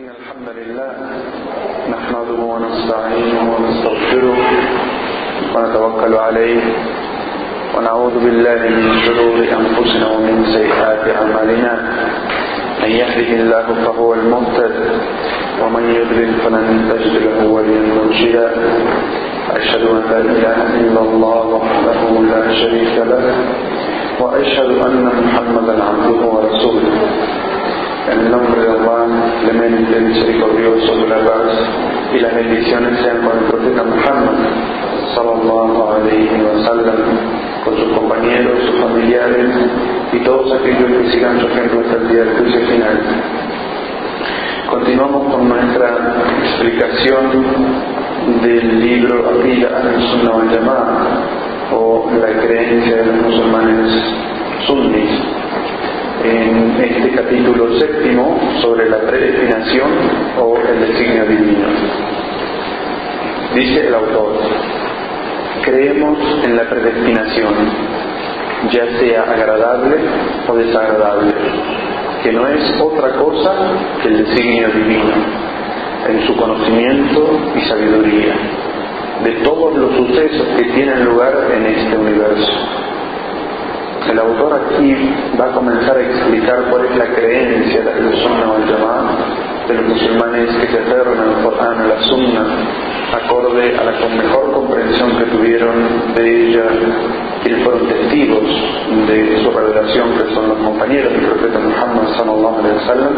إن الحمد لله نحمده ونستعينه ونستغفره ونتوكل عليه ونعوذ بالله من شرور أنفسنا ومن سيئات أعمالنا. من يهده الله فهو المهتد ومن يضلل فلن تجد له وليا مرشدا. أشهد أن لا إله إلا الله وحده لا شريك له وأشهد أن محمدا عبده ورسوله. En el nombre de Allah, clemente, misericordioso, de la paz y las bendiciones sean con el profeta Muhammad, sallallahu alayhi wa sallam, con sus compañeros, sus familiares y todos aquellos que sigan su ejemplo hasta el día del juicio final. Continuamos con nuestra explicación del libro Aqida al-Sunnah wal o la creencia de los musulmanes sunnis en este capítulo séptimo sobre la predestinación o el designio divino. Dice el autor, creemos en la predestinación, ya sea agradable o desagradable, que no es otra cosa que el designio divino, en su conocimiento y sabiduría, de todos los sucesos que tienen lugar en este universo el autor aquí va a comenzar a explicar cuál es la creencia de la Sunna al de los musulmanes que se aferran al Corán, a la Sunna, acorde a la mejor comprensión que tuvieron de ella quienes fueron testigos de su revelación, que son los compañeros del profeta Muhammad sallallahu alaihi wasallam,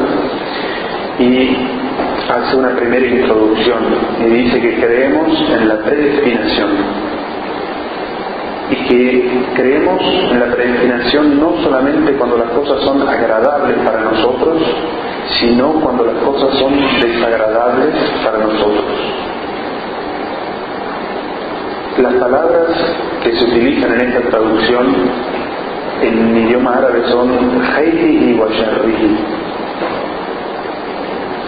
y hace una primera introducción y dice que creemos en la predestinación que creemos en la predestinación no solamente cuando las cosas son agradables para nosotros, sino cuando las cosas son desagradables para nosotros. Las palabras que se utilizan en esta traducción en idioma árabe son Heidi y Washarrihi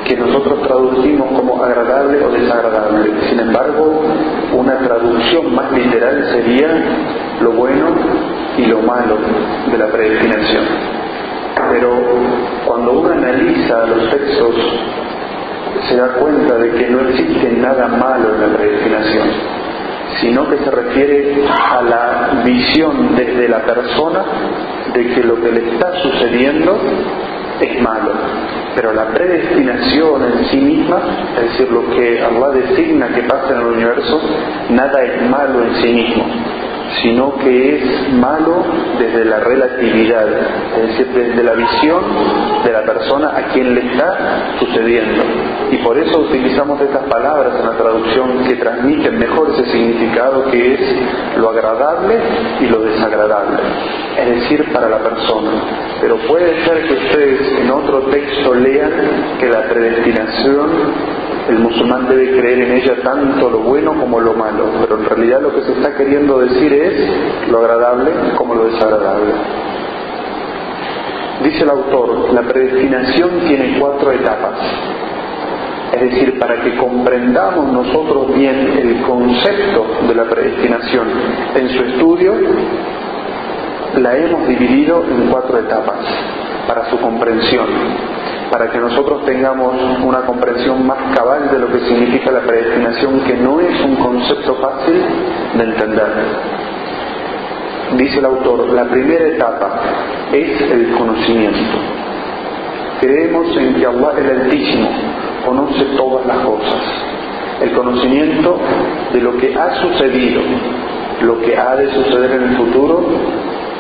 que nosotros traducimos como agradable o desagradable. Sin embargo, una traducción más literal sería lo bueno y lo malo de la predestinación. Pero cuando uno analiza los textos, se da cuenta de que no existe nada malo en la predestinación, sino que se refiere a la visión desde la persona de que lo que le está sucediendo es malo. Pero la predestinación en sí misma, es decir, lo que Allah designa que pasa en el universo, nada es malo en sí mismo sino que es malo desde la relatividad, es decir, desde la visión de la persona a quien le está sucediendo. Y por eso utilizamos estas palabras en la traducción que transmiten mejor ese significado que es lo agradable y lo desagradable, es decir, para la persona. Pero puede ser que ustedes en otro texto lean que la predestinación el musulmán debe creer en ella tanto lo bueno como lo malo, pero en realidad lo que se está queriendo decir es lo agradable como lo desagradable. Dice el autor, la predestinación tiene cuatro etapas. Es decir, para que comprendamos nosotros bien el concepto de la predestinación en su estudio, la hemos dividido en cuatro etapas para su comprensión para que nosotros tengamos una comprensión más cabal de lo que significa la predestinación, que no es un concepto fácil de entender. Dice el autor, la primera etapa es el conocimiento. Creemos en que Allah el Altísimo conoce todas las cosas. El conocimiento de lo que ha sucedido, lo que ha de suceder en el futuro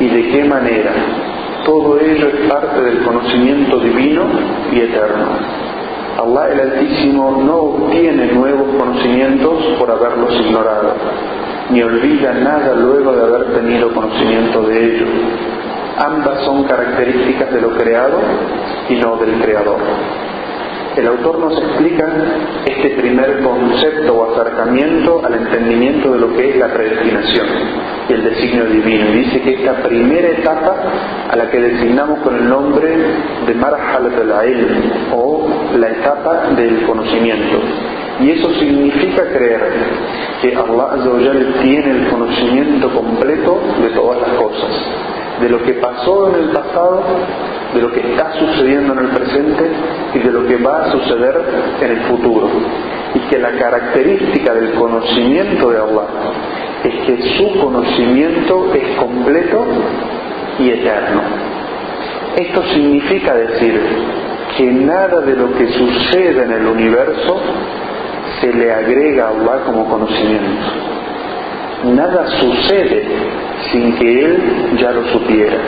y de qué manera todo ello es parte del conocimiento divino y eterno. Allah el Altísimo no obtiene nuevos conocimientos por haberlos ignorado, ni olvida nada luego de haber tenido conocimiento de ello. Ambas son características de lo creado y no del creador. El autor nos explica este primer concepto o acercamiento al entendimiento de lo que es la predestinación y el designio divino. Dice que esta primera etapa a la que designamos con el nombre de Marhalat al o la etapa del conocimiento. Y eso significa creer que Allah tiene el conocimiento completo de todas las cosas de lo que pasó en el pasado, de lo que está sucediendo en el presente y de lo que va a suceder en el futuro. Y que la característica del conocimiento de Allah es que su conocimiento es completo y eterno. Esto significa decir que nada de lo que sucede en el universo se le agrega a Allah como conocimiento. Nada sucede sin que Él ya lo supiera.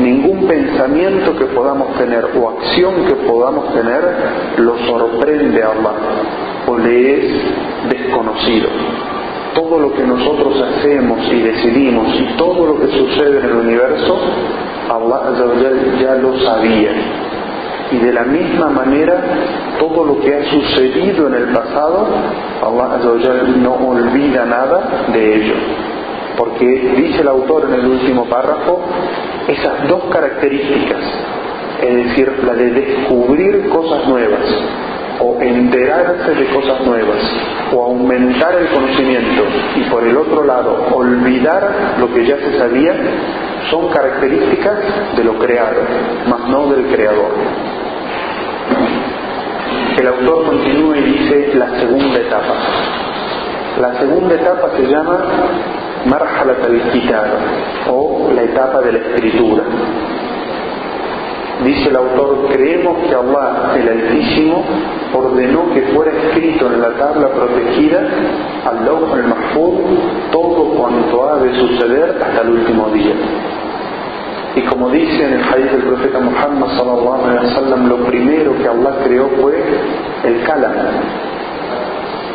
Ningún pensamiento que podamos tener o acción que podamos tener lo sorprende a Allah o le es desconocido. Todo lo que nosotros hacemos y decidimos y todo lo que sucede en el universo, Allah ya lo sabía y de la misma manera todo lo que ha sucedido en el pasado, Allah no olvida nada de ello. Porque dice el autor en el último párrafo esas dos características, es decir, la de descubrir cosas nuevas o enterarse de cosas nuevas o aumentar el conocimiento y por el otro lado olvidar lo que ya se sabía son características de lo creado, más no del creador. El autor continúa y dice la segunda etapa. La segunda etapa se llama Marhalat al o la etapa de la escritura. Dice el autor, creemos que Allah, el Altísimo, ordenó que fuera escrito en la tabla protegida, al lado el Mahfud, todo cuanto ha de suceder hasta el último día. Y como dice en el país del profeta Muhammad sallallahu alaihi wasallam, lo primero que Allah creó fue el kalam,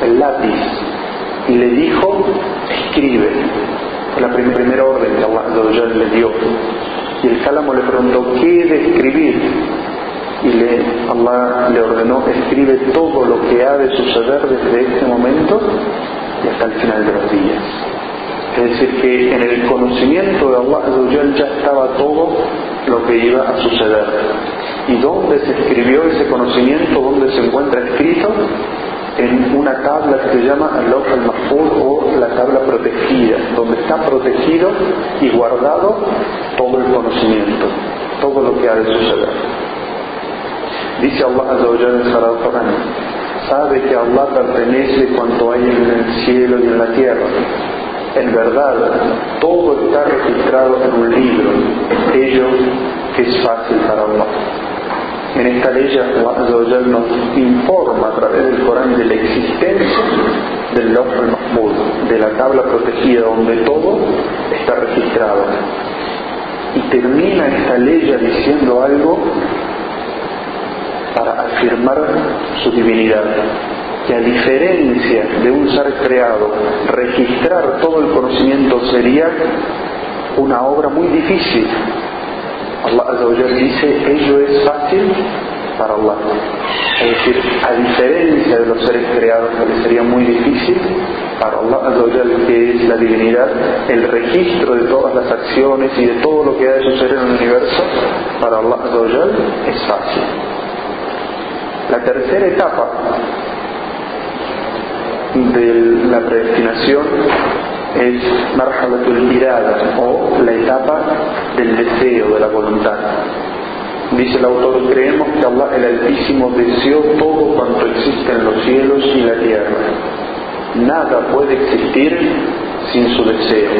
el lápiz, y le dijo, escribe, la primera orden que Allah le dio. Y el cálamo le preguntó, ¿qué de escribir? Y Allah le ordenó, escribe todo lo que ha de suceder desde este momento y hasta el final de los días. Es decir, que en el conocimiento de Allah ya estaba todo lo que iba a suceder. ¿Y dónde se escribió ese conocimiento? ¿Dónde se encuentra escrito? En una tabla que se llama al al-Mahfuz o la tabla protegida, donde está protegido y guardado todo el conocimiento, todo lo que ha de suceder. Dice Allah en el Quran, sabe que Allah pertenece cuanto hay en el cielo y en la tierra en verdad, todo está registrado en un libro, ello que es fácil para Allah. En esta ley Allah nos informa a través del Corán de la existencia del Lof al de la tabla protegida donde todo está registrado. Y termina esta ley diciendo algo para afirmar su divinidad que a diferencia de un ser creado, registrar todo el conocimiento sería una obra muy difícil. Allah dice, ello es fácil para Allah. Es decir, a diferencia de los seres creados, que sería muy difícil, para Allah que es la divinidad, el registro de todas las acciones y de todo lo que ha de suceder en el universo, para Allah es fácil. La tercera etapa de la predestinación es marhalatul mirada o la etapa del deseo, de la voluntad. Dice el autor, creemos que Allah el Altísimo deseó todo cuanto existe en los cielos y la tierra. Nada puede existir sin su deseo.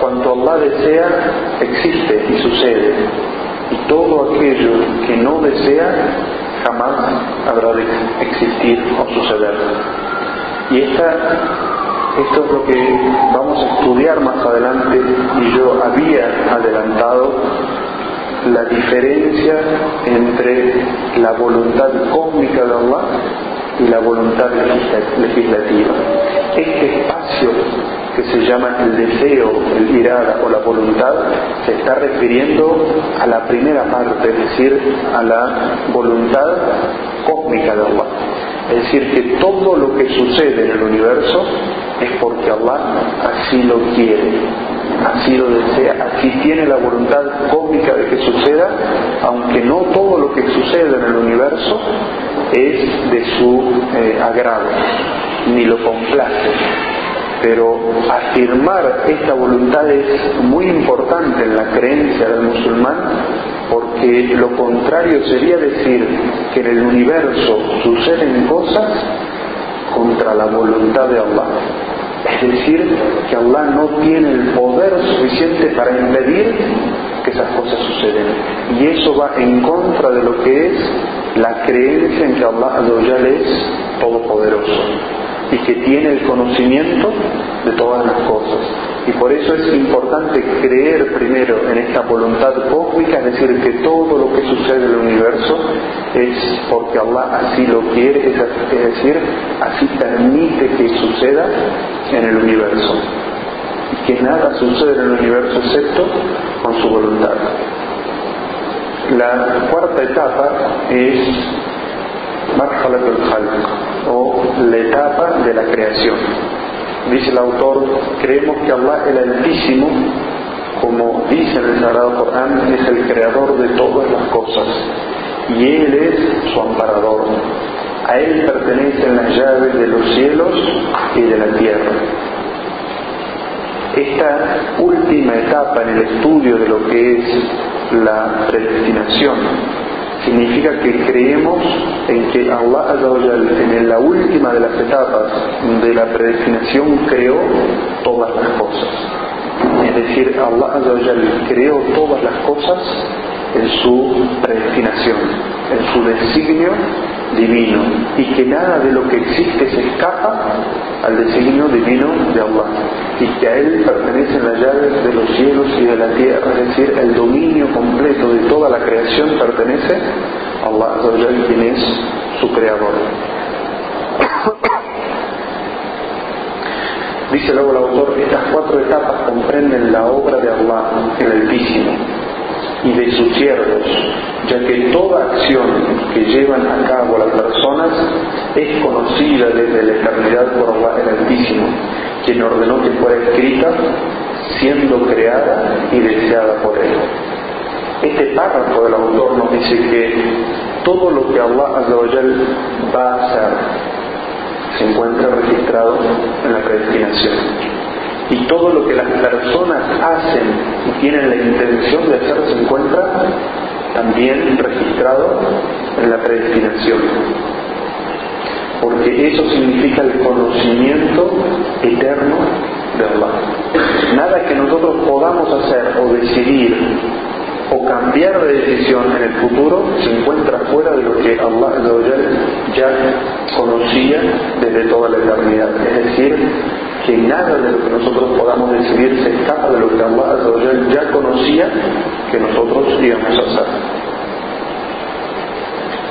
Cuanto Allah desea, existe y sucede. Y todo aquello que no desea, jamás habrá de existir o suceder. Y esta, esto es lo que vamos a estudiar más adelante y yo había adelantado la diferencia entre la voluntad cósmica de Allah y la voluntad legislativa. Este espacio que se llama el deseo, el irada o la voluntad, se está refiriendo a la primera parte, es decir, a la voluntad cósmica de Allah. Es decir, que todo lo que sucede en el universo es porque Allah así lo quiere, así lo desea, así tiene la voluntad cósmica de que suceda, aunque no todo lo que sucede en el universo es de su eh, agrado, ni lo complace pero afirmar esta voluntad es muy importante en la creencia del musulmán porque lo contrario sería decir que en el universo suceden cosas contra la voluntad de Allah. Es decir, que Allah no tiene el poder suficiente para impedir que esas cosas suceden. Y eso va en contra de lo que es la creencia en que Allah es todopoderoso y que tiene el conocimiento de todas las cosas. Y por eso es importante creer primero en esta voluntad cósmica, es decir, que todo lo que sucede en el universo es porque Allah así lo quiere, es decir, así permite que suceda en el universo. Y que nada sucede en el universo excepto con su voluntad. La cuarta etapa es Marhalat al o la etapa de la creación. Dice el autor, creemos que Allah el Altísimo, como dice en el Sagrado Corán, es el creador de todas las cosas y Él es su amparador. A Él pertenecen las llaves de los cielos y de la tierra. Esta última etapa en el estudio de lo que es la predestinación significa que creemos en que Allah en la última de las etapas de la predestinación creó todas las cosas. Es decir, Allah creó todas las cosas en su predestinación, en su designio divino y que nada de lo que existe se escapa al designio divino de Allah y que a Él pertenecen las llaves de los cielos y de la tierra, es decir, el dominio completo de toda la creación pertenece a Allah, quien es su creador. Dice luego el autor, estas cuatro etapas comprenden la obra de Allah, el Altísimo, y de sus siervos, ya que toda acción que llevan a cabo las personas es conocida desde la eternidad por Allah el Altísimo, quien ordenó que fuera escrita, siendo creada y deseada por Él. Este párrafo del autor nos dice que todo lo que Allah va a hacer se encuentra registrado en la predestinación y todo lo que las personas hacen y tienen la intención de hacer se encuentra también registrado en la predestinación. Porque eso significa el conocimiento eterno de Allah. Nada que nosotros podamos hacer o decidir o cambiar de decisión en el futuro se encuentra fuera de lo que Allah ya conocía desde toda la eternidad. Es decir, que nada de lo que nosotros podamos decidir se escapa de lo que Allah ya conocía que nosotros íbamos a hacer.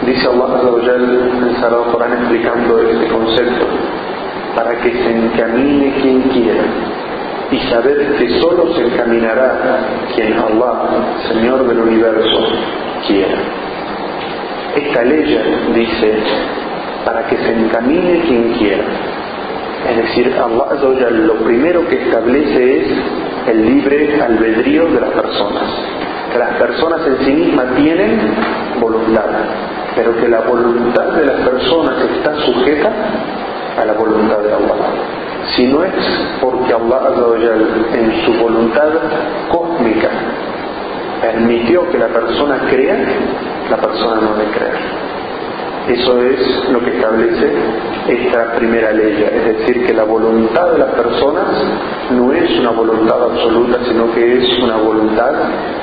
Dice Allah en el Sagrado Corán explicando este concepto, para que se encamine quien quiera y saber que solo se encaminará quien Allah, Señor del universo, quiera. Esta ley dice, para que se encamine quien quiera. Es decir, Allah lo primero que establece es el libre albedrío de las personas. Que las personas en sí mismas tienen voluntad, pero que la voluntad de las personas está sujeta a la voluntad de Allah. Si no es porque Allah en su voluntad cósmica permitió que la persona crea, la persona no debe creer. Eso es lo que establece esta primera ley, es decir, que la voluntad de las personas no es una voluntad absoluta, sino que es una voluntad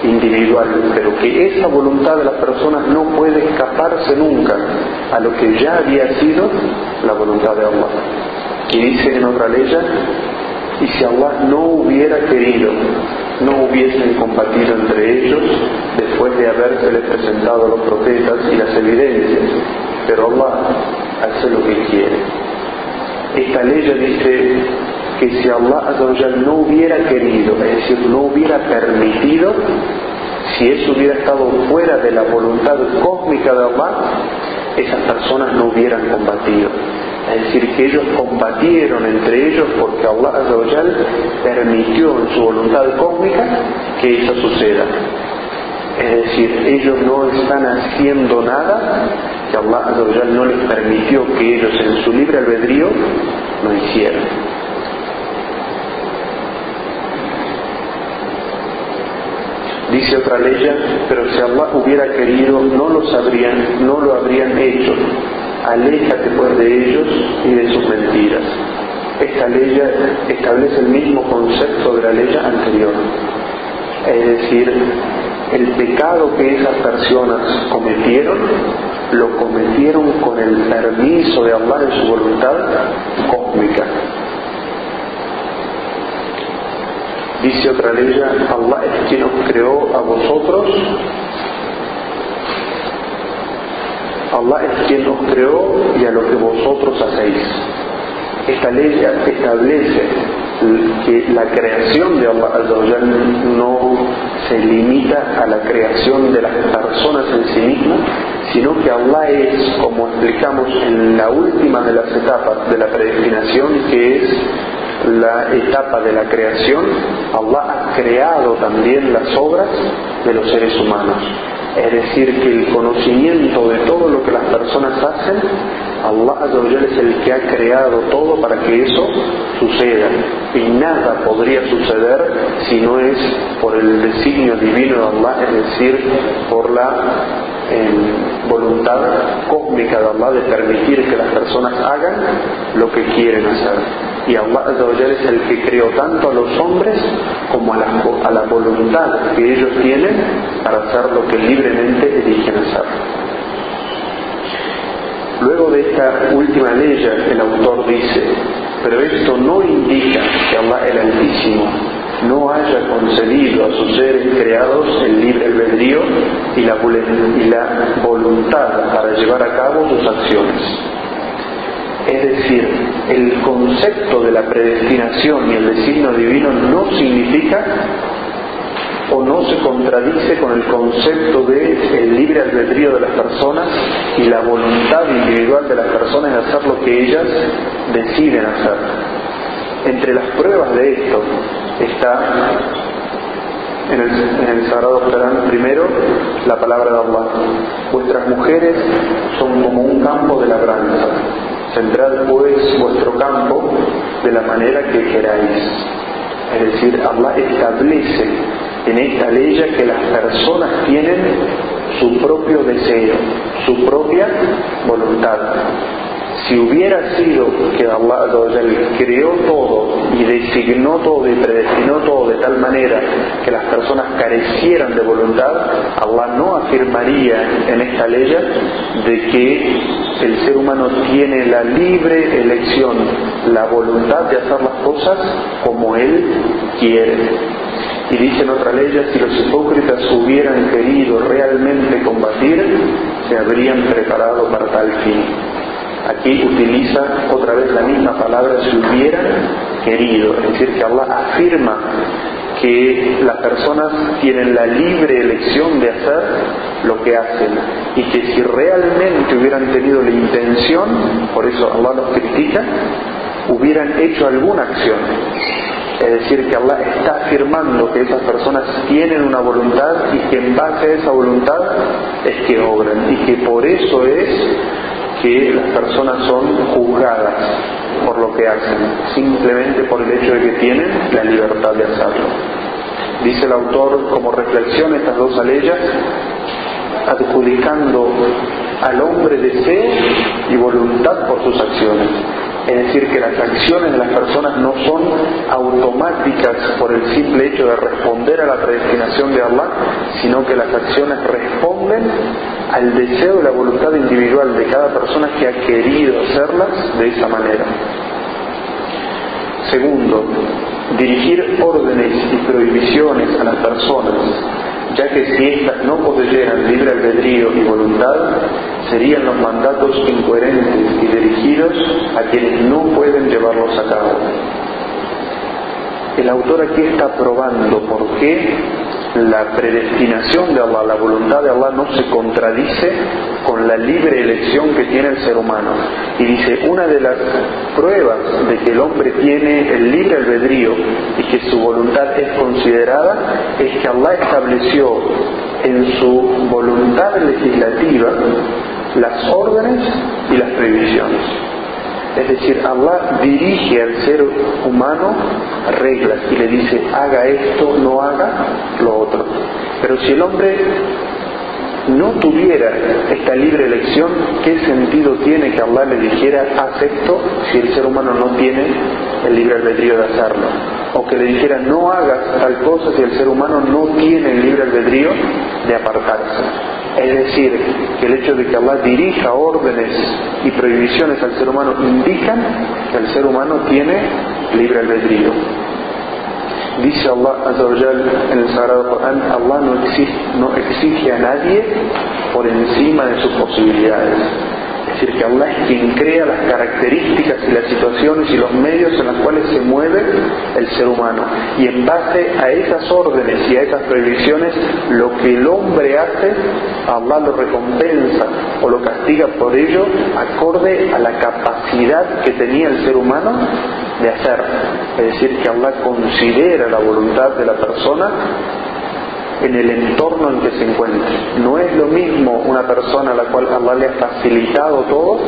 individual, pero que esa voluntad de las personas no puede escaparse nunca a lo que ya había sido la voluntad de Allah. Y dice en otra ley, y si Allah no hubiera querido, no hubiesen combatido entre ellos después de habérseles presentado los profetas y las evidencias, pero Allah hace lo que quiere. Esta ley dice que si Allah no hubiera querido, es decir, no hubiera permitido, si eso hubiera estado fuera de la voluntad cósmica de Allah, esas personas no hubieran combatido. Es decir, que ellos combatieron entre ellos porque Allah permitió en su voluntad cósmica que eso suceda. Es decir, ellos no están haciendo nada que Allah no les permitió que ellos en su libre albedrío lo hicieran. Dice otra ley, pero si Allah hubiera querido, no lo habrían hecho. Aléjate pues de ellos y de sus mentiras. Esta ley establece el mismo concepto de la ley anterior. Es decir, el pecado que esas personas cometieron, lo cometieron con el permiso de Allah en su voluntad cósmica. Dice otra ley, Allah es quien os creó a vosotros. Allah es quien os creó y a lo que vosotros hacéis. Esta ley establece que la creación de Allah no se limita a la creación de las personas en sí mismas, sino que Allah es, como explicamos en la última de las etapas de la predestinación, que es la etapa de la creación, Allah ha creado también las obras de los seres humanos. Es decir, que el conocimiento de todo lo que las personas hacen, Allah es el que ha creado todo para que eso suceda. Y nada podría suceder si no es por el designio divino de Allah, es decir, por la em, voluntad cósmica de Allah de permitir que las personas hagan lo que quieren hacer y Allah es el que creó tanto a los hombres como a la, a la voluntad que ellos tienen para hacer lo que libremente eligen hacer. Luego de esta última ley, el autor dice, pero esto no indica que Allah el Altísimo no haya concedido a sus seres creados el libre albedrío y la, y la voluntad para llevar a cabo sus acciones es decir, el concepto de la predestinación y el designio divino no significa o no se contradice con el concepto de el libre albedrío de las personas y la voluntad individual de las personas de hacer lo que ellas deciden hacer. Entre las pruebas de esto está en el, en el Sagrado Corán primero la palabra de Allah. Vuestras mujeres son como un campo de labranza Centrad pues vuestro campo de la manera que queráis. Es decir, Allah establece en esta ley que las personas tienen su propio deseo, su propia voluntad si hubiera sido que Allah creó todo y designó todo y predestinó todo de tal manera que las personas carecieran de voluntad, Allah no afirmaría en esta ley de que el ser humano tiene la libre elección, la voluntad de hacer las cosas como él quiere. Y dice en otra ley, si los hipócritas hubieran querido realmente combatir, se habrían preparado para tal fin. Aquí utiliza otra vez la misma palabra si hubiera querido, es decir, que Allah afirma que las personas tienen la libre elección de hacer lo que hacen. Y que si realmente hubieran tenido la intención, por eso Allah los critica, hubieran hecho alguna acción. Es decir, que Allah está afirmando que esas personas tienen una voluntad y que en base a esa voluntad es que obran. Y que por eso es que las personas son juzgadas por lo que hacen, simplemente por el hecho de que tienen la libertad de hacerlo. Dice el autor como reflexión estas dos aleyas, adjudicando al hombre deseo y voluntad por sus acciones. Es decir, que las acciones de las personas no son automáticas por el simple hecho de responder a la predestinación de Allah, sino que las acciones responden al deseo y la voluntad individual de cada persona que ha querido hacerlas de esa manera. Segundo, dirigir órdenes y prohibiciones a las personas, ya que si éstas no poseyeran libre albedrío y voluntad, serían los mandatos incoherentes y dirigidos a quienes no pueden llevarlos a cabo. El autor aquí está probando por qué la predestinación de Allah, la voluntad de Allah no se contradice con la libre elección que tiene el ser humano. Y dice, una de las pruebas de que el hombre tiene el libre albedrío y que su voluntad es considerada es que Allah estableció en su voluntad legislativa las órdenes y las prohibiciones. Es decir, Allah dirige al ser humano reglas y le dice, haga esto, no haga lo otro. Pero si el hombre no tuviera esta libre elección, ¿qué sentido tiene que Allah le dijera haz esto si el ser humano no tiene el libre albedrío de hacerlo? O que le dijera no hagas tal cosa si el ser humano no tiene el libre albedrío de apartarse. Es decir, que el hecho de que Allah dirija órdenes y prohibiciones al ser humano indican que el ser humano tiene libre albedrío. Dice Allah en el Sagrado Corán, Allah no exige a nadie por encima de sus posibilidades. Es decir, que Allah es quien crea las características y las situaciones y los medios en los cuales se mueve el ser humano. Y en base a esas órdenes y a esas prohibiciones, lo que el hombre hace, Allah lo recompensa o lo castiga por ello acorde a la capacidad que tenía el ser humano de hacer. Es decir, que Allah considera la voluntad de la persona en el entorno en que se encuentre. No es lo mismo una persona a la cual Allah le ha facilitado todo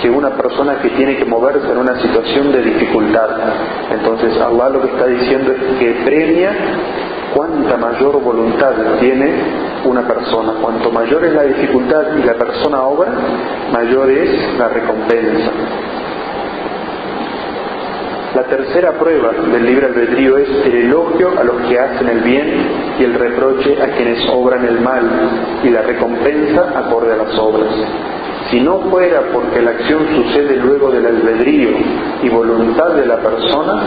que una persona que tiene que moverse en una situación de dificultad. Entonces Allah lo que está diciendo es que premia cuanta mayor voluntad tiene una persona. Cuanto mayor es la dificultad y la persona obra, mayor es la recompensa. La tercera prueba del libre albedrío es el elogio a los que hacen el bien y el reproche a quienes obran el mal y la recompensa acorde a las obras. Si no fuera porque la acción sucede luego del albedrío y voluntad de la persona,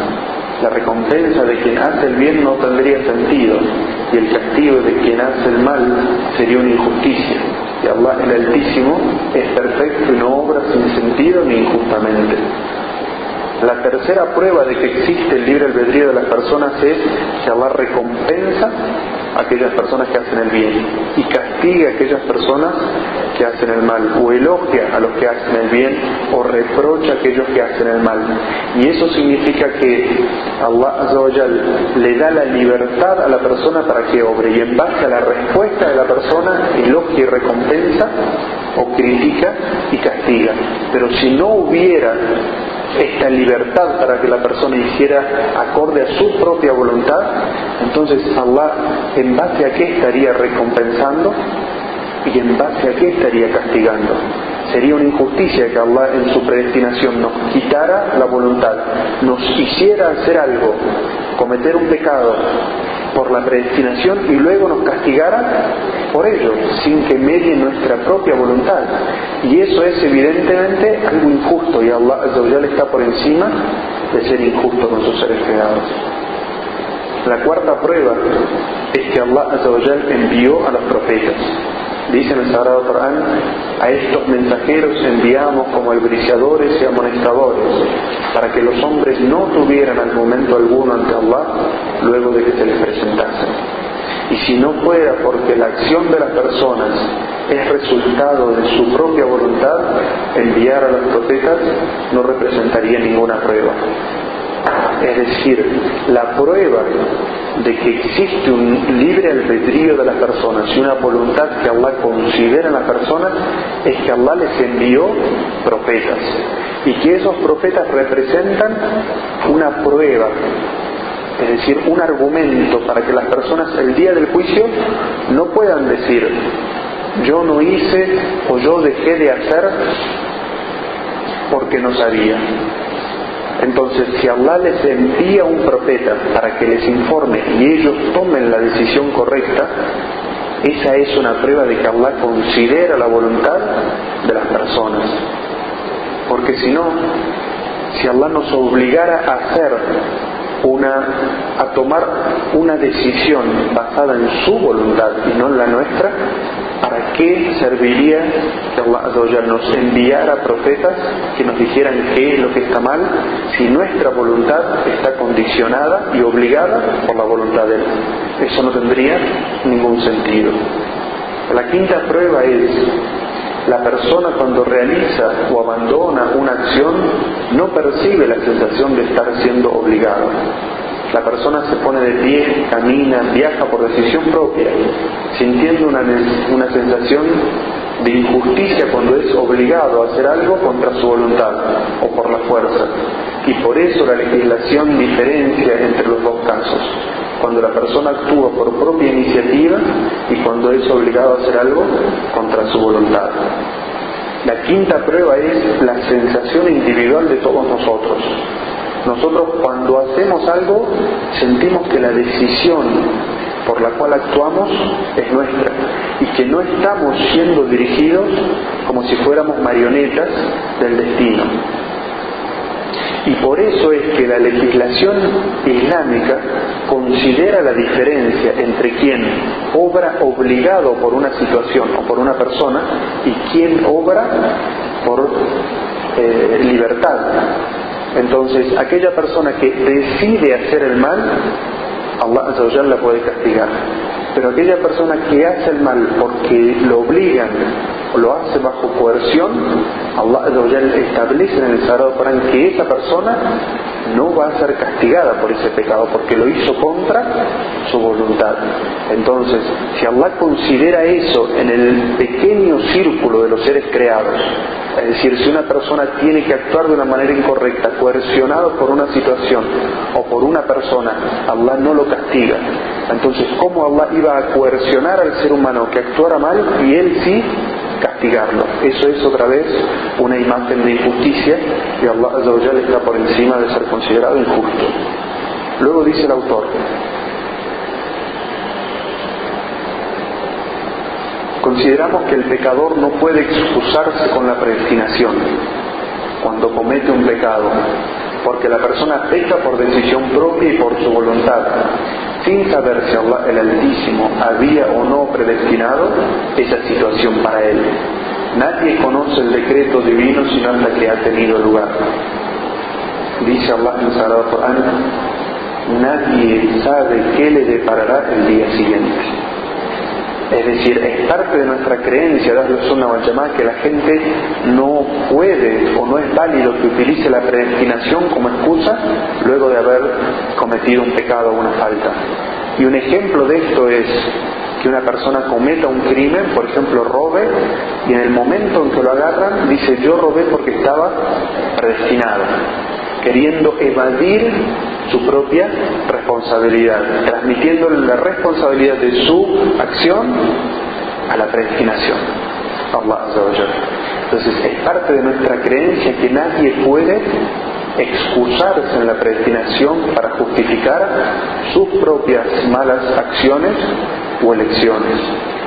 la recompensa de quien hace el bien no tendría sentido y el castigo de quien hace el mal sería una injusticia. Y Allah el Altísimo es perfecto y no obra sin sentido ni injustamente. La tercera prueba de que existe el libre albedrío de las personas es que Allah recompensa a aquellas personas que hacen el bien y castiga a aquellas personas que hacen el mal o elogia a los que hacen el bien o reprocha a aquellos que hacen el mal. Y eso significa que Allah le da la libertad a la persona para que obre y en base a la respuesta de la persona elogia y recompensa o critica y castiga. Pero si no hubiera esta libertad para que la persona hiciera acorde a su propia voluntad, entonces Allah en base a qué estaría recompensando y en base a qué estaría castigando. Sería una injusticia que Allah en su predestinación nos quitara la voluntad, nos hiciera hacer algo, cometer un pecado por la predestinación y luego nos castigara por ello, sin que medie nuestra propia voluntad. Y eso es evidentemente algo injusto y Allah está por encima de ser injusto con sus seres creados. La cuarta prueba es que Allah envió a los profetas Dice en el Sagrado Corán, a estos mensajeros enviamos como albriciadores y amonestadores, para que los hombres no tuvieran al momento alguno ante Allah luego de que se les presentasen. Y si no fuera porque la acción de las personas es resultado de su propia voluntad, enviar a los profetas no representaría ninguna prueba. Es decir, la prueba de que existe un libre albedrío de las personas y una voluntad que Allah considera en las personas es que Allah les envió profetas. Y que esos profetas representan una prueba, es decir, un argumento para que las personas el día del juicio no puedan decir yo no hice o yo dejé de hacer porque no sabía entonces, si Allah les envía un profeta para que les informe y ellos tomen la decisión correcta, esa es una prueba de que Allah considera la voluntad de las personas. Porque si no, si Allah nos obligara a hacer una, a tomar una decisión basada en su voluntad y no en la nuestra, ¿para qué serviría que Allah nos enviara profetas que nos dijeran qué es lo que está mal si nuestra voluntad está condicionada y obligada por la voluntad de Él? Eso no tendría ningún sentido. La quinta prueba es la persona cuando realiza o abandona una acción no percibe la sensación de estar siendo obligado. La persona se pone de pie, camina, viaja por decisión propia, sintiendo una, una sensación de injusticia cuando es obligado a hacer algo contra su voluntad o por la fuerza. Y por eso la legislación diferencia entre los dos casos. Cuando la persona actúa por propia iniciativa y cuando es obligado a hacer algo contra su voluntad. La quinta prueba es la sensación individual de todos nosotros. Nosotros cuando hacemos algo sentimos que la decisión por la cual actuamos es nuestra y que no estamos siendo dirigidos como si fuéramos marionetas del destino. Y por eso es que la legislación islámica considera la diferencia entre quien obra obligado por una situación o por una persona y quien obra por eh, libertad. Entonces, aquella persona que decide hacer el mal, Allah la puede castigar. Pero aquella persona que hace el mal porque lo obligan o lo hace bajo coerción, Allah establece en el Sagrado Corán que esa persona no va a ser castigada por ese pecado porque lo hizo contra su voluntad. Entonces, si Allah considera eso en el pequeño círculo de los seres creados, es decir, si una persona tiene que actuar de una manera incorrecta, coercionado por una situación o por una persona, Allah no lo castiga. Entonces, ¿cómo Allah iba a coercionar al ser humano que actuara mal y él sí castigarlo? Eso es otra vez una imagen de injusticia y Allah está por encima de ser considerado injusto. Luego dice el autor, consideramos que el pecador no puede excusarse con la predestinación cuando comete un pecado, porque la persona peca por decisión propia y por su voluntad, sin saber si Allah el Altísimo había o no predestinado esa situación para él. Nadie conoce el decreto divino sino hasta que ha tenido lugar. Dice Allah en Sagrado Corán, nadie sabe qué le deparará el día siguiente. Es decir, es parte de nuestra creencia, darle una llamada que la gente no puede o no es válido que utilice la predestinación como excusa luego de haber cometido un pecado o una falta. Y un ejemplo de esto es que una persona cometa un crimen, por ejemplo, robe, y en el momento en que lo agarran dice yo robé porque estaba predestinado queriendo evadir su propia responsabilidad, transmitiéndole la responsabilidad de su acción a la predestinación. Entonces es parte de nuestra creencia que nadie puede excusarse en la predestinación para justificar sus propias malas acciones o elecciones.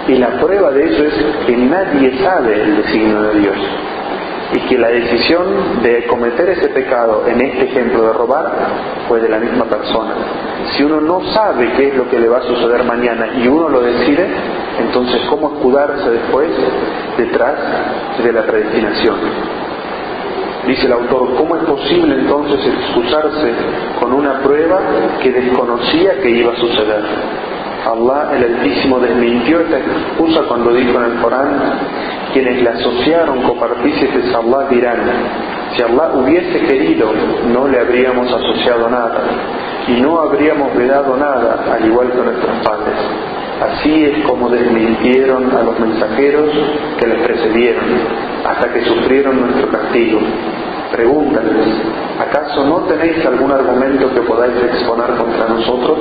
Y la prueba de eso es que nadie sabe el designio de Dios y que la decisión de cometer ese pecado, en este ejemplo de robar, fue de la misma persona. Si uno no sabe qué es lo que le va a suceder mañana y uno lo decide, entonces ¿cómo escudarse después detrás de la predestinación? Dice el autor, ¿cómo es posible entonces excusarse con una prueba que desconocía que iba a suceder? Allah el Altísimo desmintió esta excusa cuando dijo en el Corán, quienes le asociaron copartícipes a Allah dirán, si Allah hubiese querido, no le habríamos asociado nada y no habríamos vedado nada, al igual que nuestros padres. Así es como desmintieron a los mensajeros que les precedieron, hasta que sufrieron nuestro castigo. Pregúntales, ¿acaso no tenéis algún argumento que podáis exponer contra nosotros?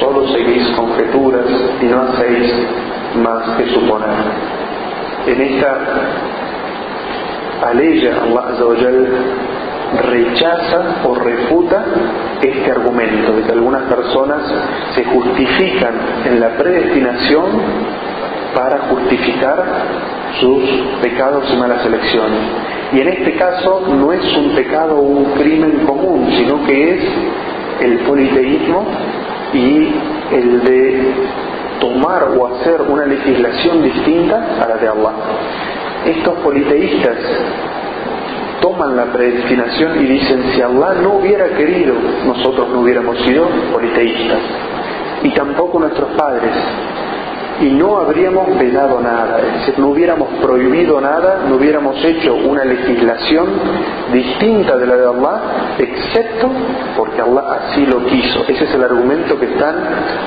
Solo seguís conjeturas y no hacéis más que suponer. En esta aleya Allah rechaza o refuta este argumento de que algunas personas se justifican en la predestinación para justificar sus pecados y malas elecciones. Y en este caso no es un pecado o un crimen común, sino que es el politeísmo y el de tomar o hacer una legislación distinta a la de Allah. Estos politeístas toman la predestinación y dicen, si Allah no hubiera querido, nosotros no hubiéramos sido politeístas. Y tampoco nuestros padres. Y no habríamos vedado nada, es decir, no hubiéramos prohibido nada, no hubiéramos hecho una legislación distinta de la de Allah, excepto porque Allah así lo quiso. Ese es el argumento que están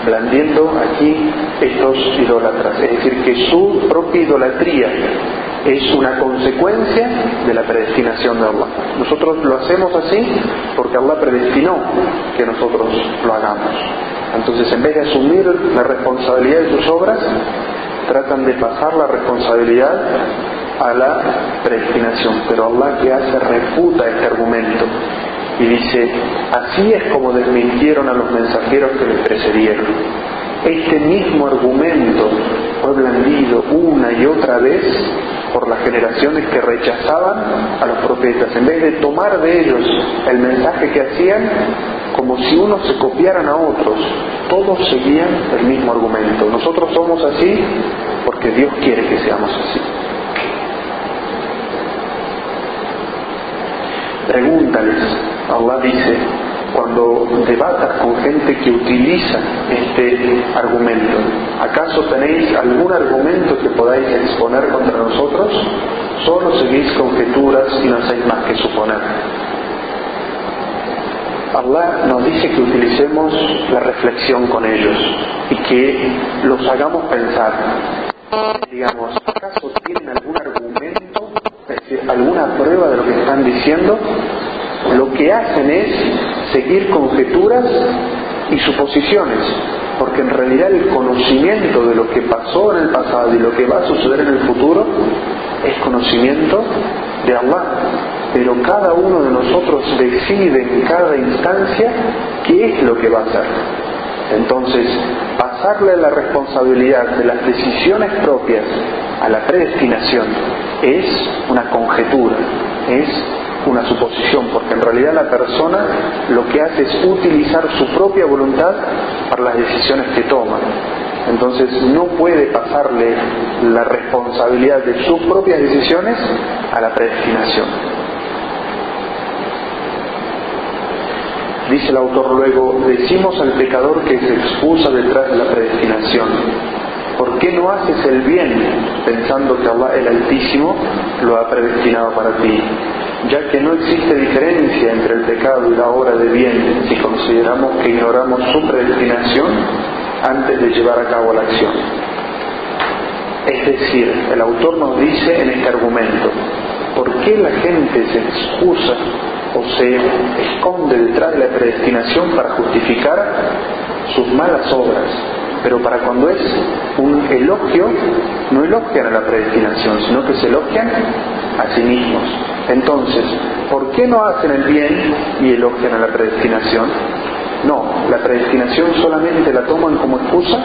blandiendo aquí estos idólatras, es decir, que su propia idolatría es una consecuencia de la predestinación de Allah. Nosotros lo hacemos así porque Allah predestinó que nosotros lo hagamos. Entonces, en vez de asumir la responsabilidad de sus obras, tratan de pasar la responsabilidad a la predestinación. Pero Allah que hace refuta este argumento y dice, así es como desmintieron a los mensajeros que les precedieron. Este mismo argumento fue blandido una y otra vez por las generaciones que rechazaban a los profetas. En vez de tomar de ellos el mensaje que hacían, como si unos se copiaran a otros, todos seguían el mismo argumento. Nosotros somos así porque Dios quiere que seamos así. Pregúntales, Allah dice, cuando debatas con gente que utiliza este argumento, ¿acaso tenéis algún argumento que podáis exponer contra nosotros? Solo seguís conjeturas y no hacéis más que suponer. Allah nos dice que utilicemos la reflexión con ellos y que los hagamos pensar. Digamos, ¿acaso tienen algún argumento, alguna prueba de lo que están diciendo? Lo que hacen es seguir conjeturas y suposiciones, porque en realidad el conocimiento de lo que pasó en el pasado y lo que va a suceder en el futuro es conocimiento de Allah. Pero cada uno de nosotros decide en cada instancia qué es lo que va a hacer. Entonces, pasarle la responsabilidad de las decisiones propias a la predestinación es una conjetura, es una suposición, porque en realidad la persona lo que hace es utilizar su propia voluntad para las decisiones que toma. Entonces no puede pasarle la responsabilidad de sus propias decisiones a la predestinación. Dice el autor luego, decimos al pecador que se excusa detrás de la predestinación. ¿Por qué no haces el bien pensando que el Altísimo lo ha predestinado para ti? Ya que no existe diferencia entre el pecado y la obra de bien si consideramos que ignoramos su predestinación antes de llevar a cabo la acción. Es decir, el autor nos dice en este argumento, ¿por qué la gente se excusa o se esconde detrás de la predestinación para justificar sus malas obras? Pero para cuando es un elogio, no elogian a la predestinación, sino que se elogian a sí mismos. Entonces, ¿por qué no hacen el bien y elogian a la predestinación? No, la predestinación solamente la toman como excusa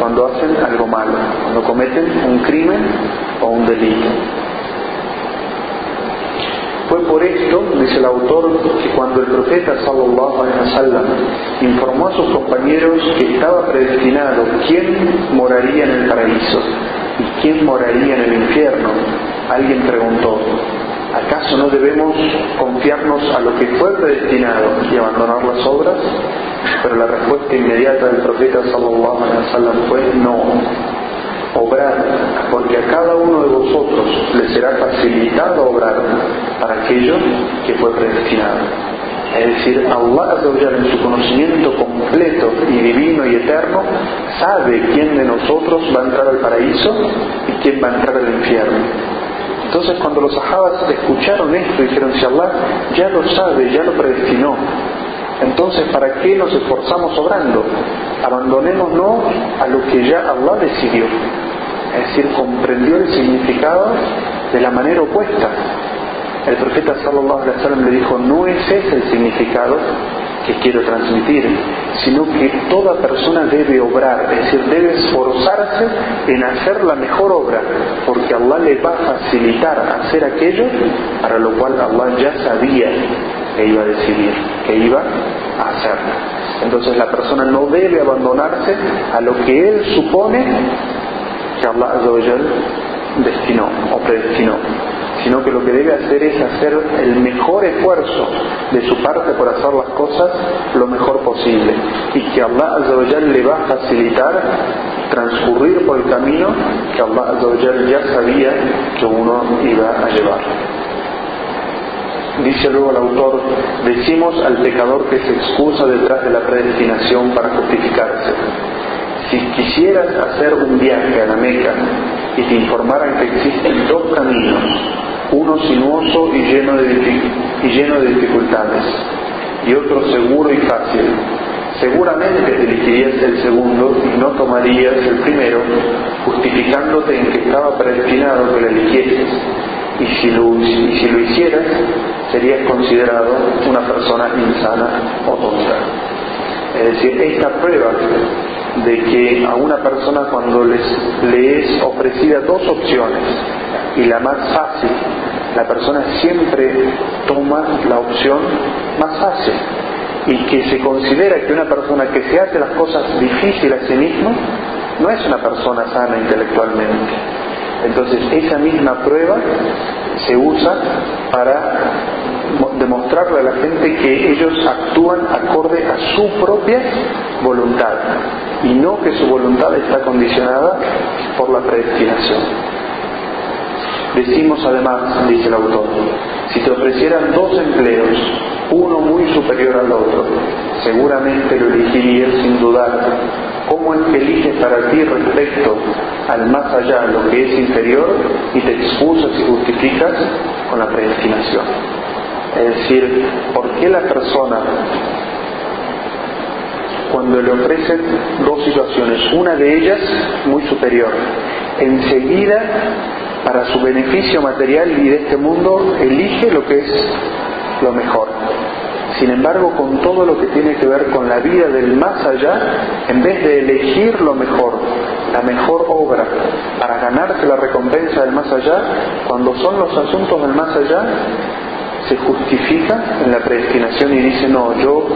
cuando hacen algo malo, cuando cometen un crimen o un delito. Fue por esto, dice el autor, que cuando el profeta sallallahu alaihi wasallam informó a sus compañeros que estaba predestinado quién moraría en el paraíso y quién moraría en el infierno, alguien preguntó, ¿acaso no debemos confiarnos a lo que fue predestinado y abandonar las obras? Pero la respuesta inmediata del profeta sallallahu alaihi wasallam fue no. Obrar, porque a cada uno de vosotros le será facilitado obrar para aquello que fue predestinado. Es decir, Allah en su conocimiento completo y divino y eterno sabe quién de nosotros va a entrar al paraíso y quién va a entrar al infierno. Entonces cuando los sahabas escucharon esto, dijeron, si Allah ya lo sabe, ya lo predestinó, entonces ¿para qué nos esforzamos obrando? Abandonémonos a lo que ya Allah decidió. Es decir, comprendió el significado de la manera opuesta. El profeta sallallahu alaihi wasallam le dijo, no es ese el significado que quiero transmitir, sino que toda persona debe obrar, es decir, debe esforzarse en hacer la mejor obra, porque Allah le va a facilitar hacer aquello para lo cual Allah ya sabía que iba a decidir, que iba a hacer. Entonces la persona no debe abandonarse a lo que él supone que Allah destinó o predestinó, sino que lo que debe hacer es hacer el mejor esfuerzo de su parte por hacer las cosas lo mejor posible y que Allah le va a facilitar transcurrir por el camino que Allah ya sabía que uno iba a llevar. Dice luego el autor, decimos al pecador que se excusa detrás de la predestinación para justificarse. Si quisieras hacer un viaje a la Meca y te informaran que existen dos caminos, uno sinuoso y lleno de, y lleno de dificultades, y otro seguro y fácil, seguramente elegirías el segundo y no tomarías el primero, justificándote en que estaba predestinado que lo eligieses. Y si lo, y si lo hicieras, serías considerado una persona insana o tonta. Es decir, esta prueba de que a una persona cuando les, le es ofrecida dos opciones y la más fácil, la persona siempre toma la opción más fácil y que se considera que una persona que se hace las cosas difíciles a sí mismo no es una persona sana intelectualmente. Entonces esa misma prueba se usa para demostrarle a la gente que ellos actúan acorde a su propia voluntad y no que su voluntad está condicionada por la predestinación. Decimos además, dice el autor, si te ofrecieran dos empleos, superior al otro, seguramente lo elegirías sin dudar. ¿Cómo es que eliges para ti respecto al más allá, lo que es inferior, y te excusas y justificas con la predestinación? Es decir, ¿por qué la persona cuando le ofrecen dos situaciones, una de ellas muy superior, enseguida para su beneficio material y de este mundo elige lo que es lo mejor. Sin embargo, con todo lo que tiene que ver con la vida del más allá, en vez de elegir lo mejor, la mejor obra para ganarse la recompensa del más allá, cuando son los asuntos del más allá, se justifica en la predestinación y dice, no, yo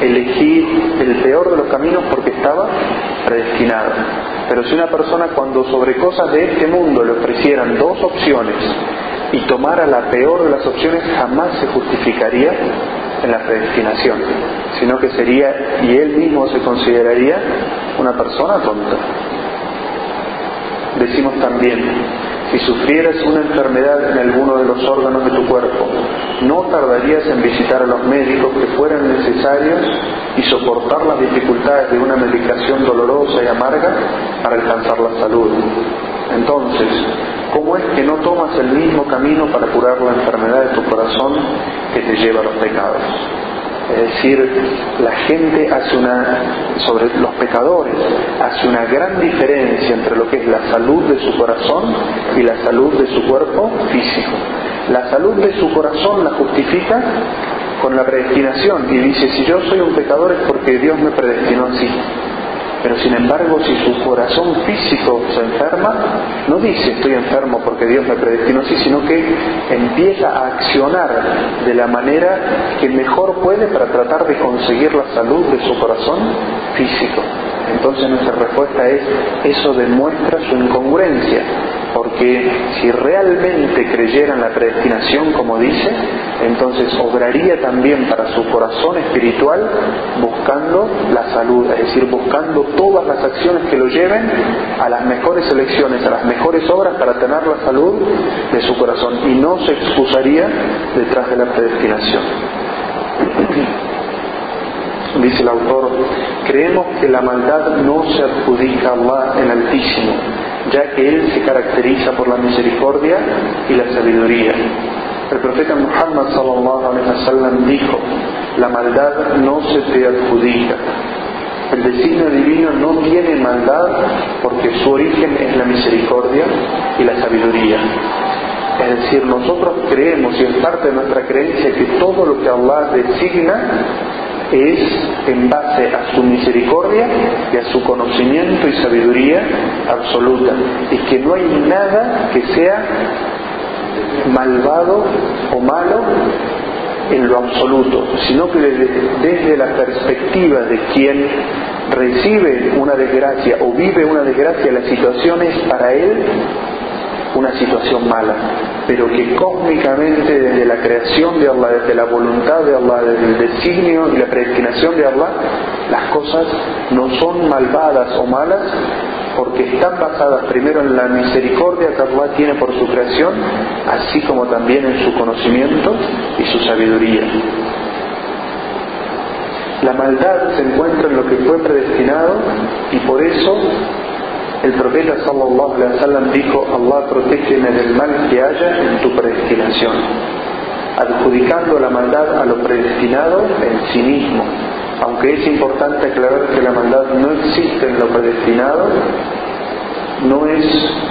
elegí el peor de los caminos porque estaba predestinado. Pero si una persona cuando sobre cosas de este mundo le ofrecieran dos opciones y tomara la peor de las opciones, jamás se justificaría en la predestinación, sino que sería, y él mismo se consideraría, una persona tonta. Decimos también, si sufrieras una enfermedad en alguno de los órganos de tu cuerpo, no tardarías en visitar a los médicos que fueran necesarios y soportar las dificultades de una medicación dolorosa y amarga para alcanzar la salud. Entonces, ¿cómo es que no tomas el mismo camino para curar la enfermedad de tu corazón que te lleva a los pecados? Es decir, la gente hace una, sobre los pecadores, hace una gran diferencia entre lo que es la salud de su corazón y la salud de su cuerpo físico. La salud de su corazón la justifica con la predestinación y dice, si yo soy un pecador es porque Dios me predestinó así. Pero sin embargo, si su corazón físico se enferma, no dice estoy enfermo porque Dios me predestinó así, sino que empieza a accionar de la manera que mejor puede para tratar de conseguir la salud de su corazón físico. Entonces nuestra respuesta es, eso demuestra su incongruencia, porque si realmente creyera en la predestinación como dice, entonces obraría también para su corazón espiritual buscando la salud, es decir, buscando todas las acciones que lo lleven a las mejores elecciones, a las mejores obras para tener la salud de su corazón y no se excusaría detrás de la predestinación. Dice el autor, creemos que la maldad no se adjudica a Allah en Altísimo, ya que Él se caracteriza por la misericordia y la sabiduría. El profeta Muhammad sallallahu alaihi wasallam dijo, la maldad no se te adjudica. El designio divino no tiene maldad porque su origen es la misericordia y la sabiduría. Es decir, nosotros creemos y es parte de nuestra creencia que todo lo que Allah designa es en base a su misericordia y a su conocimiento y sabiduría absoluta. Y que no hay nada que sea malvado o malo en lo absoluto, sino que desde, la perspectiva de quien recibe una desgracia o vive una desgracia, la situación es para él una situación mala, pero que cósmicamente desde la creación de Allah, desde la voluntad de Allah, desde el designio y la predestinación de Allah, las cosas no son malvadas o malas porque están basadas primero en la misericordia que Allah tiene por su creación, así como también en su conocimiento y su sabiduría. La maldad se encuentra en lo que fue predestinado y por eso el profeta sallallahu alaihi wasallam dijo, Allah protégeme del mal que haya en tu predestinación, adjudicando la maldad a lo predestinado en sí mismo. Aunque es importante aclarar que la maldad no existe en lo predestinado, no es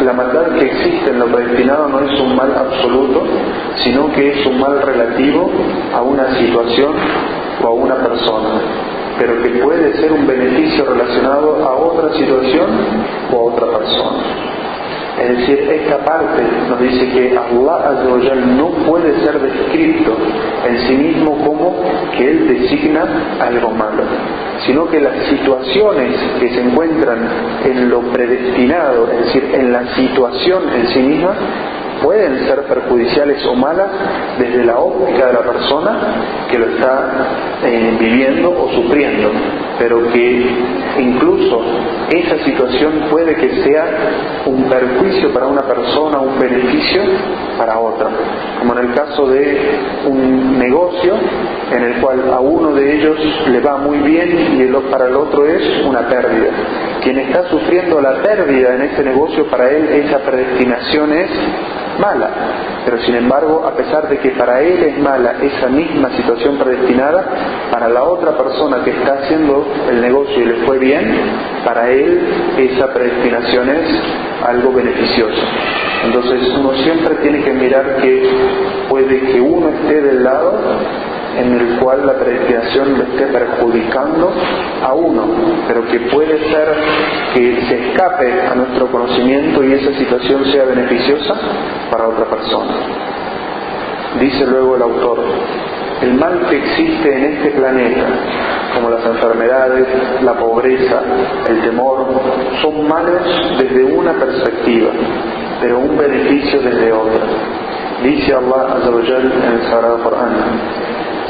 la maldad que existe en lo predestinado no es un mal absoluto, sino que es un mal relativo a una situación o a una persona pero que puede ser un beneficio relacionado a otra situación o a otra persona. Es decir, esta parte nos dice que Allah no puede ser descrito en sí mismo como que Él designa algo malo, sino que las situaciones que se encuentran en lo predestinado, es decir, en la situación en sí misma, pueden ser perjudiciales o malas desde la óptica de la persona que lo está eh, viviendo o sufriendo, pero que incluso esa situación puede que sea un perjuicio para una persona, un beneficio para otra, como en el caso de un negocio en el cual a uno de ellos le va muy bien y para el otro es una pérdida. Quien está sufriendo la pérdida en ese negocio, para él esa predestinación es mala. Pero sin embargo, a pesar de que para él es mala esa misma situación predestinada, para la otra persona que está haciendo el negocio y le fue bien, para él esa predestinación es algo beneficioso. Entonces uno siempre tiene que mirar que puede que uno esté del lado en el cual la predestinación lo esté perjudicando a uno, pero que puede ser que se escape a nuestro conocimiento y esa situación sea beneficiosa para otra persona. Dice luego el autor, el mal que existe en este planeta, como las enfermedades, la pobreza, el temor, son males desde una perspectiva, pero un beneficio desde otra. Dice Allah en el Sagrado Corán,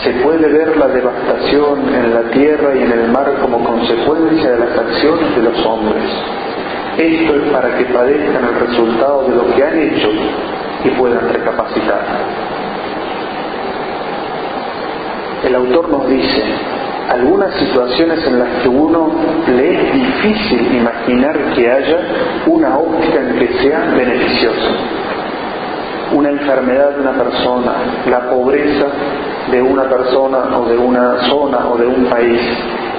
se puede ver la devastación en la tierra y en el mar como consecuencia de las acciones de los hombres. Esto es para que padezcan el resultado de lo que han hecho y puedan recapacitar. El autor nos dice, algunas situaciones en las que uno le es difícil imaginar que haya una óptica en que sea beneficiosa. Una enfermedad de una persona, la pobreza de una persona o de una zona o de un país,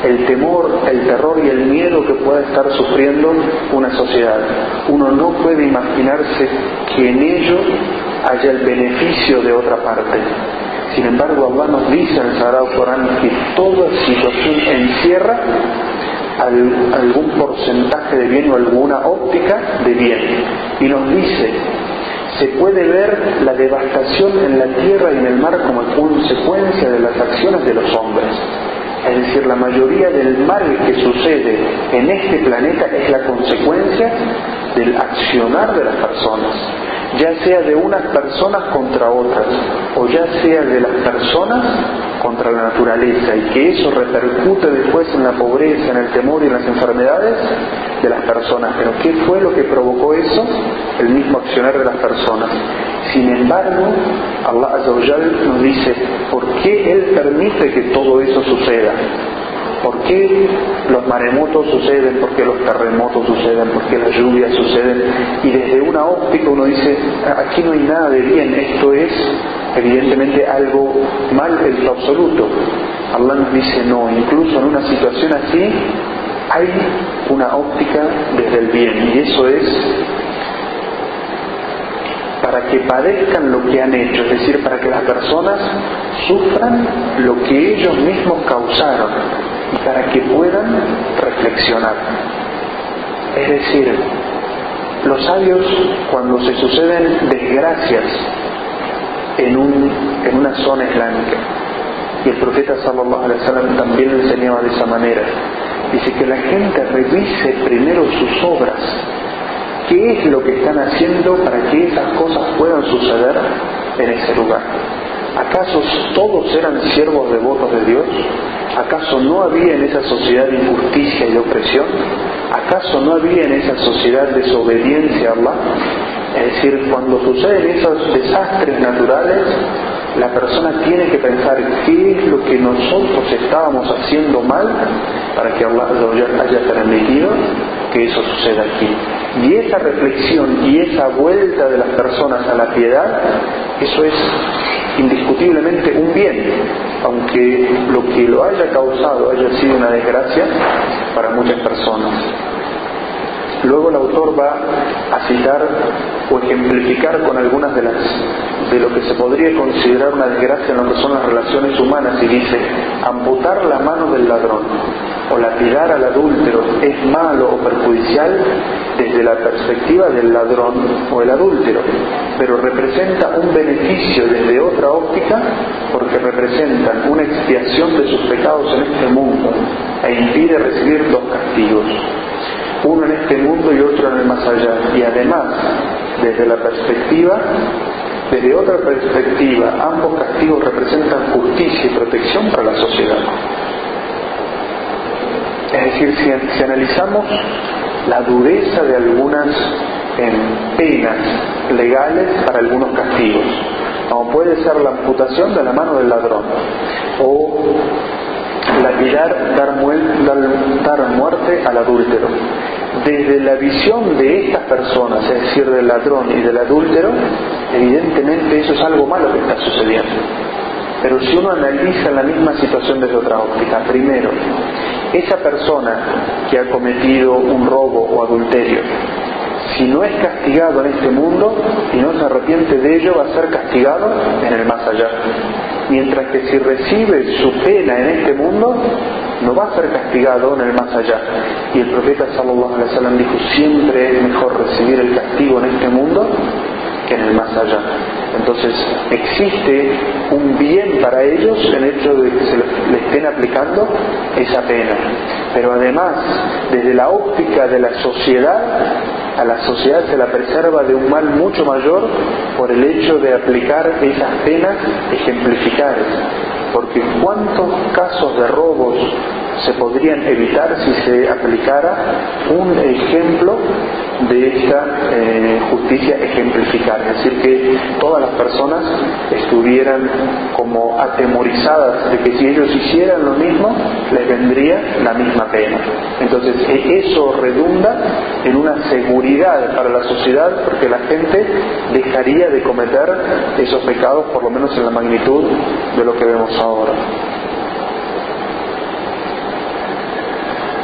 el temor, el terror y el miedo que pueda estar sufriendo una sociedad. Uno no puede imaginarse que en ello haya el beneficio de otra parte. Sin embargo, Allah nos dice en el Sagrado Corán que toda situación encierra algún porcentaje de bien o alguna óptica de bien. Y nos dice se puede ver la devastación en la tierra y en el mar como consecuencia de las acciones de los hombres. Es decir, la mayoría del mal que sucede en este planeta es la consecuencia del accionar de las personas, ya sea de unas personas contra otras, o ya sea de las personas contra la naturaleza, y que eso repercute después en la pobreza, en el temor y en las enfermedades de las personas. Pero ¿qué fue lo que provocó eso? El mismo accionar de las personas. Sin embargo, Allah nos dice, ¿por qué Él permite que todo eso suceda? ¿Por qué los maremotos suceden? ¿Por qué los terremotos suceden? ¿Por qué las lluvias suceden? Y desde una óptica uno dice, aquí no hay nada de bien, esto es evidentemente algo mal en absoluto. Allah nos dice, no, incluso en una situación así hay una óptica desde el bien y eso es para que padezcan lo que han hecho, es decir, para que las personas sufran lo que ellos mismos causaron y para que puedan reflexionar. Es decir, los sabios cuando se suceden desgracias en, un, en una zona islámica, y el profeta sallallahu alaihi wasallam también lo enseñaba de esa manera, dice que la gente revise primero sus obras qué es lo que están haciendo para que esas cosas puedan suceder en ese lugar. ¿Acaso todos eran siervos devotos de Dios? ¿Acaso no había en esa sociedad injusticia y opresión? ¿Acaso no había en esa sociedad desobediencia a Allah? Es decir, cuando suceden esos desastres naturales, la persona tiene que pensar qué es lo que nosotros estábamos haciendo mal para que Allah haya permitido que eso suceda aquí. Y esa reflexión y esa vuelta de las personas a la piedad, eso es indiscutiblemente un bien, aunque lo que lo haya causado haya sido una desgracia para muchas personas. Luego el autor va a citar o ejemplificar con algunas de las de lo que se podría considerar una desgracia en lo que son las relaciones humanas y dice amputar la mano del ladrón o lapidar al adúltero es malo o perjudicial desde la perspectiva del ladrón o el adúltero, pero representa un beneficio desde otra óptica porque representan una expiación de sus pecados en este mundo e impide recibir dos castigos uno en este mundo y otro en el más allá. Y además, desde la perspectiva, desde otra perspectiva, ambos castigos representan justicia y protección para la sociedad. Es decir, si, analizamos la dureza de algunas penas legales para algunos castigos, como puede ser la amputación de la mano del ladrón o lapidar, dar, dar muerte al adúltero. Desde la visión de estas personas, es decir, del ladrón y del adúltero, evidentemente eso es algo malo que está sucediendo. Pero si uno analiza la misma situación desde otra óptica, primero, esa persona que ha cometido un robo o adulterio, si no es castigado en este mundo y no se arrepiente de ello, va a ser castigado en el más allá. Mientras que si recibe su pena en este mundo, no va a ser castigado en el más allá. Y el profeta sallallahu alaihi wasallam dijo, siempre es mejor recibir el castigo en este mundo que en el más allá. Entonces, existe un bien para ellos en el hecho de que se le estén aplicando esa pena. Pero además, desde la óptica de la sociedad, a la sociedad se la preserva de un mal mucho mayor por el hecho de aplicar esas penas ejemplificadas. Porque cuántos casos de robos se podrían evitar si se aplicara un ejemplo de esta eh, justicia ejemplificada, es decir, que todas las personas estuvieran como atemorizadas de que si ellos hicieran lo mismo, les vendría la misma pena. Entonces, e, eso redunda en una seguridad para la sociedad porque la gente dejaría de cometer esos pecados, por lo menos en la magnitud de lo que vemos ahora.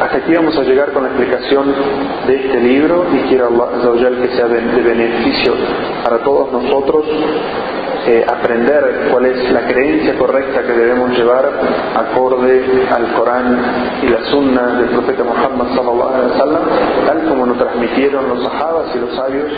Hasta aquí vamos a llegar con la explicación de este libro y quiero Allah que sea de, beneficio para todos nosotros eh, aprender cuál es la creencia correcta que debemos llevar acorde al Corán y la Sunna del profeta Muhammad sallallahu alaihi wasallam, tal como nos transmitieron los sahabas y los sabios